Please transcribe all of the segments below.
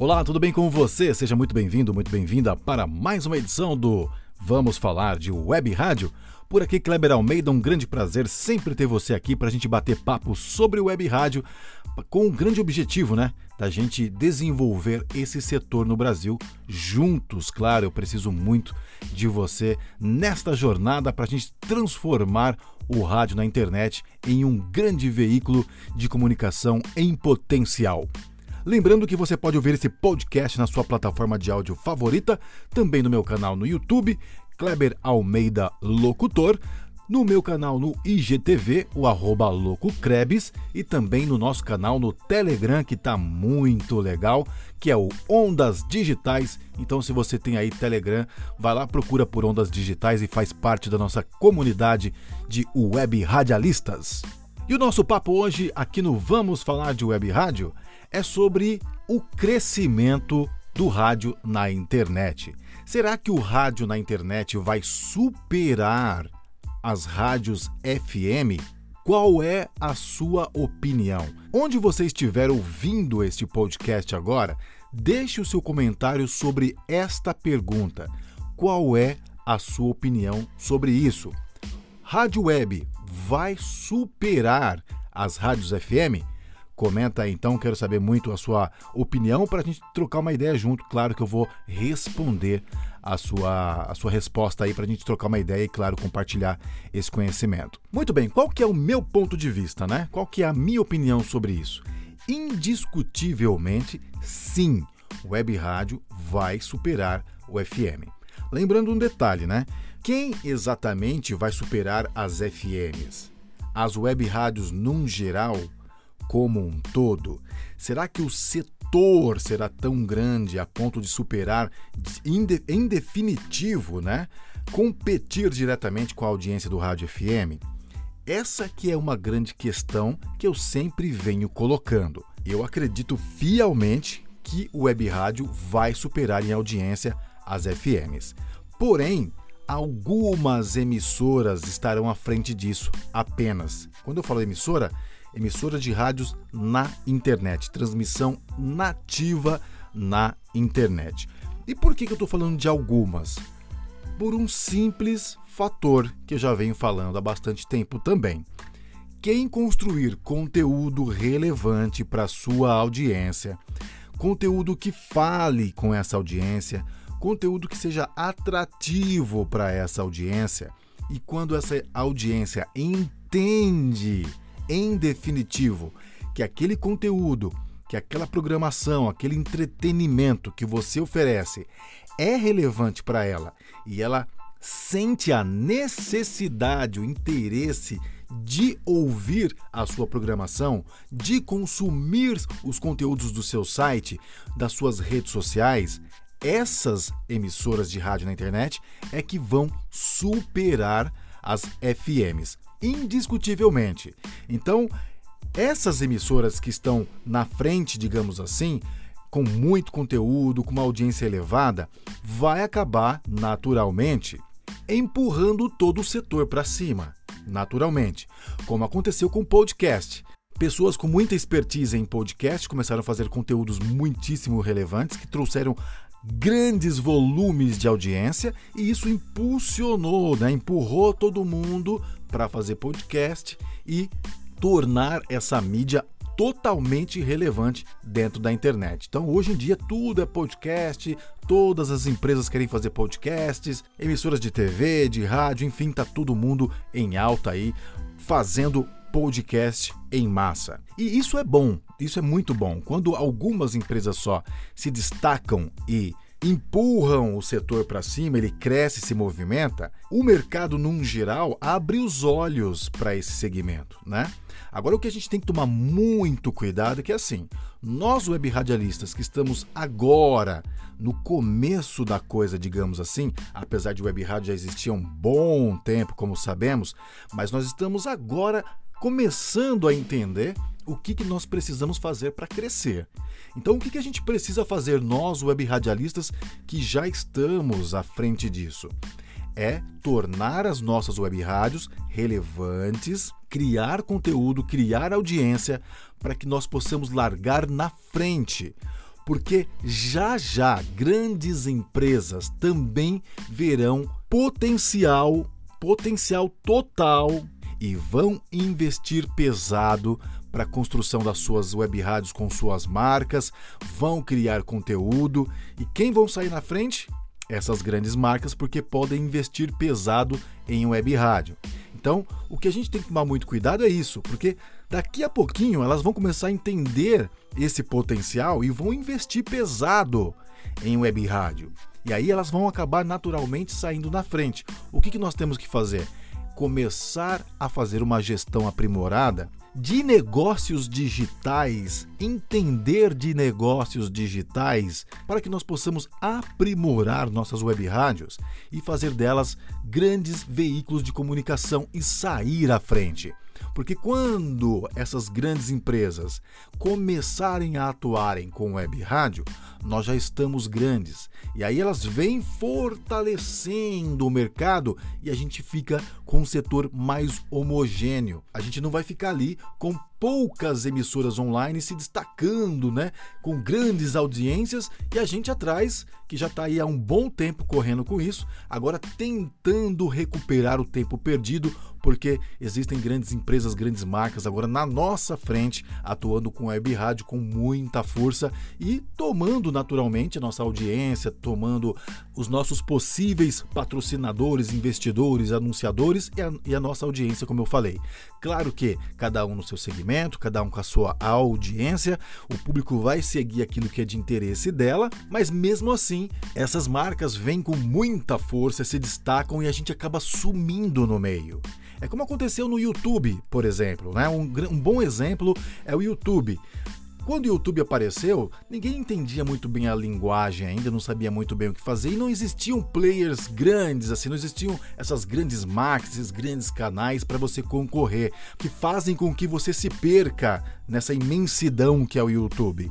Olá, tudo bem com você? Seja muito bem-vindo, muito bem-vinda para mais uma edição do Vamos Falar de Web Rádio. Por aqui, Kleber Almeida, um grande prazer sempre ter você aqui para a gente bater papo sobre web rádio, com um grande objetivo, né? Da gente desenvolver esse setor no Brasil juntos. Claro, eu preciso muito de você nesta jornada para a gente transformar o rádio na internet em um grande veículo de comunicação em potencial. Lembrando que você pode ouvir esse podcast na sua plataforma de áudio favorita, também no meu canal no YouTube, Kleber Almeida Locutor, no meu canal no IGTV, o arroba e também no nosso canal no Telegram, que está muito legal, que é o Ondas Digitais. Então, se você tem aí Telegram, vai lá, procura por Ondas Digitais e faz parte da nossa comunidade de web radialistas. E o nosso papo hoje aqui no Vamos Falar de Web Rádio é sobre o crescimento do rádio na internet. Será que o rádio na internet vai superar as rádios FM? Qual é a sua opinião? Onde você estiver ouvindo este podcast agora, deixe o seu comentário sobre esta pergunta. Qual é a sua opinião sobre isso? Rádio Web vai superar as rádios FM? Comenta aí então, quero saber muito a sua opinião para a gente trocar uma ideia junto. Claro que eu vou responder a sua, a sua resposta aí para a gente trocar uma ideia e, claro, compartilhar esse conhecimento. Muito bem, qual que é o meu ponto de vista, né? Qual que é a minha opinião sobre isso? Indiscutivelmente, sim, web rádio vai superar o FM. Lembrando um detalhe, né? Quem exatamente vai superar as FMs? As web rádios num geral como um todo? Será que o setor será tão grande a ponto de superar em definitivo, né, competir diretamente com a audiência do rádio FM? Essa que é uma grande questão que eu sempre venho colocando. Eu acredito fielmente que o web rádio vai superar em audiência as FMs. Porém, algumas emissoras estarão à frente disso apenas. Quando eu falo emissora, emissora de rádios na internet, transmissão nativa na internet. E por que, que eu estou falando de algumas? Por um simples fator que eu já venho falando há bastante tempo também. Quem construir conteúdo relevante para sua audiência, conteúdo que fale com essa audiência, conteúdo que seja atrativo para essa audiência, e quando essa audiência entende em definitivo, que aquele conteúdo, que aquela programação, aquele entretenimento que você oferece é relevante para ela e ela sente a necessidade, o interesse de ouvir a sua programação, de consumir os conteúdos do seu site, das suas redes sociais, essas emissoras de rádio na internet é que vão superar as FMs indiscutivelmente. Então, essas emissoras que estão na frente, digamos assim, com muito conteúdo, com uma audiência elevada, vai acabar naturalmente empurrando todo o setor para cima, naturalmente, como aconteceu com o podcast. Pessoas com muita expertise em podcast começaram a fazer conteúdos muitíssimo relevantes que trouxeram grandes volumes de audiência e isso impulsionou, né, empurrou todo mundo para fazer podcast e tornar essa mídia totalmente relevante dentro da internet. Então, hoje em dia, tudo é podcast, todas as empresas querem fazer podcasts, emissoras de TV, de rádio, enfim, tá todo mundo em alta aí fazendo podcast em massa. E isso é bom, isso é muito bom. Quando algumas empresas só se destacam e empurram o setor para cima, ele cresce, se movimenta, o mercado, num geral, abre os olhos para esse segmento, né? Agora, o que a gente tem que tomar muito cuidado é que, assim, nós web radialistas que estamos agora no começo da coisa, digamos assim, apesar de web rádio já existir há um bom tempo, como sabemos, mas nós estamos agora começando a entender o que, que nós precisamos fazer para crescer. Então, o que, que a gente precisa fazer, nós, web radialistas, que já estamos à frente disso? É tornar as nossas web rádios relevantes, criar conteúdo, criar audiência para que nós possamos largar na frente. porque já já grandes empresas também verão potencial, potencial total e vão investir pesado para a construção das suas web rádios com suas marcas, vão criar conteúdo e quem vão sair na frente? Essas grandes marcas, porque podem investir pesado em web rádio. Então, o que a gente tem que tomar muito cuidado é isso, porque daqui a pouquinho elas vão começar a entender esse potencial e vão investir pesado em web rádio. E aí elas vão acabar naturalmente saindo na frente. O que, que nós temos que fazer? Começar a fazer uma gestão aprimorada de negócios digitais, entender de negócios digitais, para que nós possamos aprimorar nossas web rádios e fazer delas grandes veículos de comunicação e sair à frente. Porque quando essas grandes empresas começarem a atuarem com web rádio, nós já estamos grandes. E aí elas vêm fortalecendo o mercado e a gente fica com um setor mais homogêneo. A gente não vai ficar ali com poucas emissoras online se destacando, né, com grandes audiências e a gente atrás, que já está aí há um bom tempo correndo com isso, agora tentando recuperar o tempo perdido, porque existem grandes empresas, grandes marcas agora na nossa frente, atuando com web rádio com muita força e tomando naturalmente a nossa audiência, tomando os nossos possíveis patrocinadores, investidores, anunciadores e a, e a nossa audiência, como eu falei. Claro que cada um no seu segmento, cada um com a sua audiência, o público vai seguir aquilo que é de interesse dela, mas mesmo assim, essas marcas vêm com muita força, se destacam e a gente acaba sumindo no meio. É como aconteceu no YouTube, por exemplo. Né? Um, um bom exemplo é o YouTube. Quando o YouTube apareceu, ninguém entendia muito bem a linguagem ainda, não sabia muito bem o que fazer e não existiam players grandes, assim, não existiam essas grandes marcas, esses grandes canais para você concorrer, que fazem com que você se perca nessa imensidão que é o YouTube.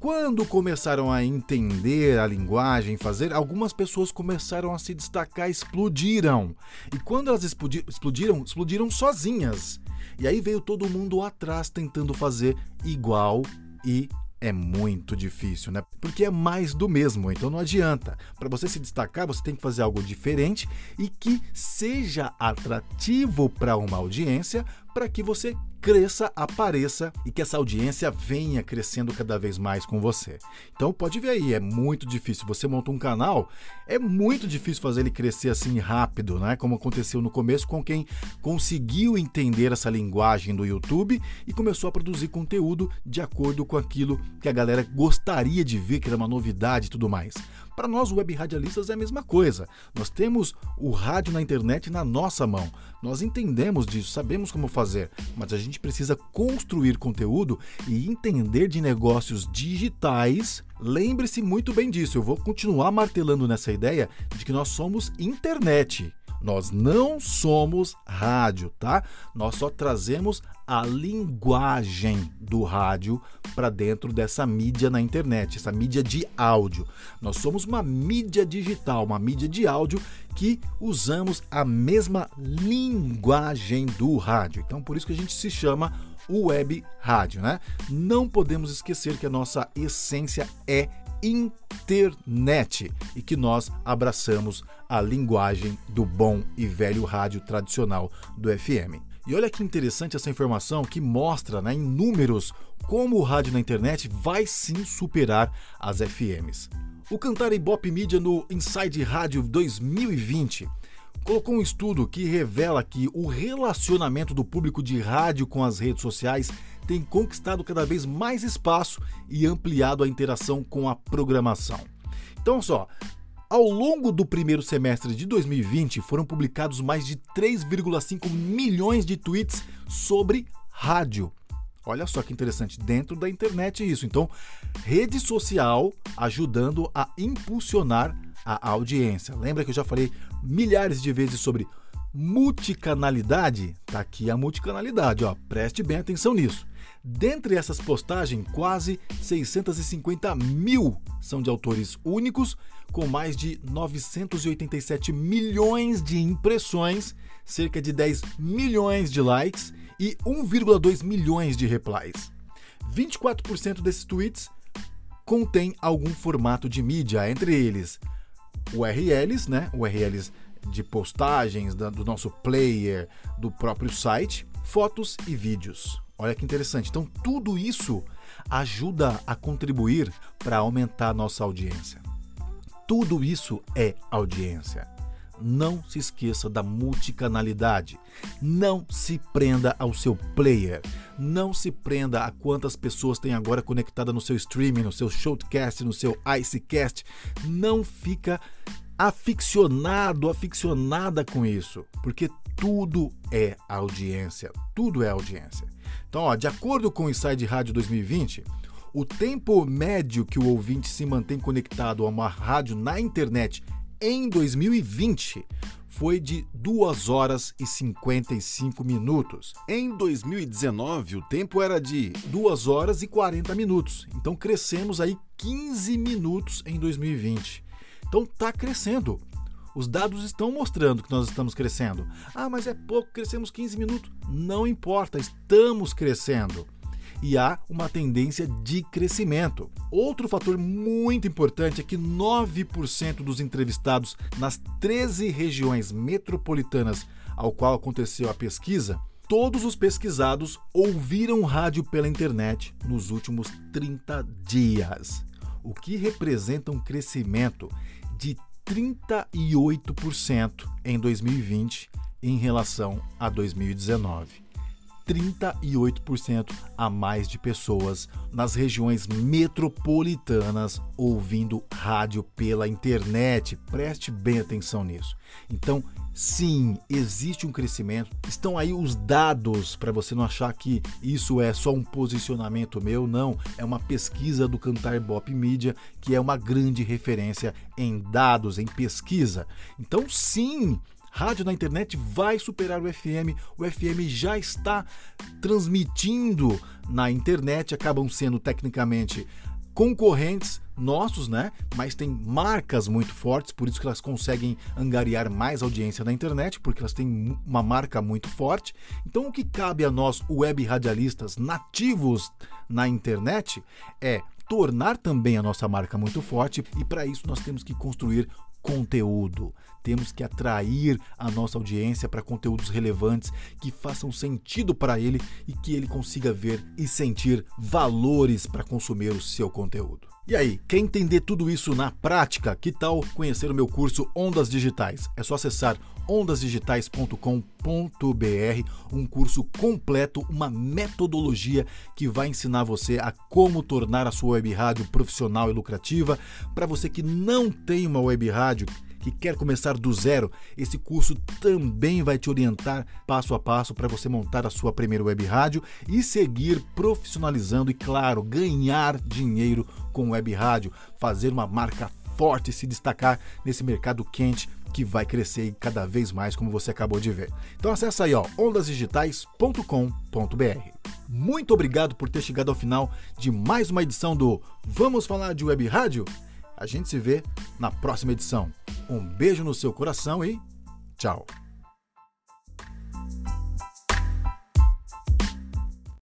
Quando começaram a entender a linguagem, fazer, algumas pessoas começaram a se destacar, explodiram. E quando elas explodiram, explodiram sozinhas. E aí veio todo mundo atrás tentando fazer igual e é muito difícil, né? Porque é mais do mesmo, então não adianta. Para você se destacar, você tem que fazer algo diferente e que seja atrativo para uma audiência, para que você cresça, apareça e que essa audiência venha crescendo cada vez mais com você. Então pode ver aí, é muito difícil. Você monta um canal, é muito difícil fazer ele crescer assim rápido, né? Como aconteceu no começo com quem conseguiu entender essa linguagem do YouTube e começou a produzir conteúdo de acordo com aquilo que a galera gostaria de ver, que era uma novidade e tudo mais. Para nós, web radialistas, é a mesma coisa. Nós temos o rádio na internet na nossa mão. Nós entendemos disso, sabemos como fazer, mas a gente precisa construir conteúdo e entender de negócios digitais. Lembre-se muito bem disso. Eu vou continuar martelando nessa ideia de que nós somos internet. Nós não somos rádio, tá? Nós só trazemos a linguagem do rádio para dentro dessa mídia na internet, essa mídia de áudio. Nós somos uma mídia digital, uma mídia de áudio que usamos a mesma linguagem do rádio. Então, por isso que a gente se chama web rádio, né? Não podemos esquecer que a nossa essência é internet e que nós abraçamos a linguagem do bom e velho rádio tradicional do FM. E olha que interessante essa informação que mostra né, em números como o rádio na internet vai sim superar as FMs. O Cantar Ibope Media no Inside Rádio 2020 colocou um estudo que revela que o relacionamento do público de rádio com as redes sociais tem conquistado cada vez mais espaço e ampliado a interação com a programação. Então, só, ao longo do primeiro semestre de 2020, foram publicados mais de 3,5 milhões de tweets sobre rádio. Olha só que interessante, dentro da internet isso. Então, rede social ajudando a impulsionar a audiência. Lembra que eu já falei milhares de vezes sobre multicanalidade? Tá aqui a multicanalidade, ó. Preste bem atenção nisso. Dentre essas postagens, quase 650 mil são de autores únicos, com mais de 987 milhões de impressões, cerca de 10 milhões de likes e 1,2 milhões de replies. 24% desses tweets contém algum formato de mídia, entre eles URLs, né? URLs de postagens do nosso player, do próprio site, fotos e vídeos. Olha que interessante. Então, tudo isso ajuda a contribuir para aumentar a nossa audiência. Tudo isso é audiência. Não se esqueça da multicanalidade. Não se prenda ao seu player. Não se prenda a quantas pessoas tem agora conectada no seu streaming, no seu showcast, no seu icecast. Não fica aficionado, aficionada com isso, porque tudo é audiência, tudo é audiência. Então, ó, de acordo com o Inside Rádio 2020, o tempo médio que o ouvinte se mantém conectado a uma rádio na internet em 2020 foi de 2 horas e 55 minutos. Em 2019, o tempo era de 2 horas e 40 minutos. Então crescemos aí 15 minutos em 2020. Então está crescendo. Os dados estão mostrando que nós estamos crescendo. Ah, mas é pouco, crescemos 15 minutos. Não importa, estamos crescendo. E há uma tendência de crescimento. Outro fator muito importante é que 9% dos entrevistados nas 13 regiões metropolitanas ao qual aconteceu a pesquisa, todos os pesquisados ouviram rádio pela internet nos últimos 30 dias, o que representa um crescimento de 38% em 2020 em relação a 2019. 38% a mais de pessoas nas regiões metropolitanas ouvindo rádio pela internet. Preste bem atenção nisso. Então, sim, existe um crescimento. Estão aí os dados para você não achar que isso é só um posicionamento meu, não. É uma pesquisa do Cantar Bop Media, que é uma grande referência em dados, em pesquisa. Então, sim, rádio na internet vai superar o FM. O FM já está transmitindo na internet, acabam sendo tecnicamente concorrentes nossos, né? Mas tem marcas muito fortes, por isso que elas conseguem angariar mais audiência na internet, porque elas têm uma marca muito forte. Então, o que cabe a nós, web radialistas nativos na internet, é tornar também a nossa marca muito forte e para isso nós temos que construir conteúdo. Temos que atrair a nossa audiência para conteúdos relevantes que façam sentido para ele e que ele consiga ver e sentir valores para consumir o seu conteúdo. E aí, quer entender tudo isso na prática? Que tal conhecer o meu curso Ondas Digitais? É só acessar ondasdigitais.com.br, um curso completo, uma metodologia que vai ensinar você a como tornar a sua web rádio profissional e lucrativa. Para você que não tem uma web rádio, que quer começar do zero, esse curso também vai te orientar passo a passo para você montar a sua primeira web rádio e seguir profissionalizando e, claro, ganhar dinheiro com web rádio, fazer uma marca forte e se destacar nesse mercado quente que vai crescer cada vez mais, como você acabou de ver. Então acessa aí, ó, ondasdigitais.com.br. Muito obrigado por ter chegado ao final de mais uma edição do Vamos Falar de Web Rádio? A gente se vê na próxima edição. Um beijo no seu coração e tchau!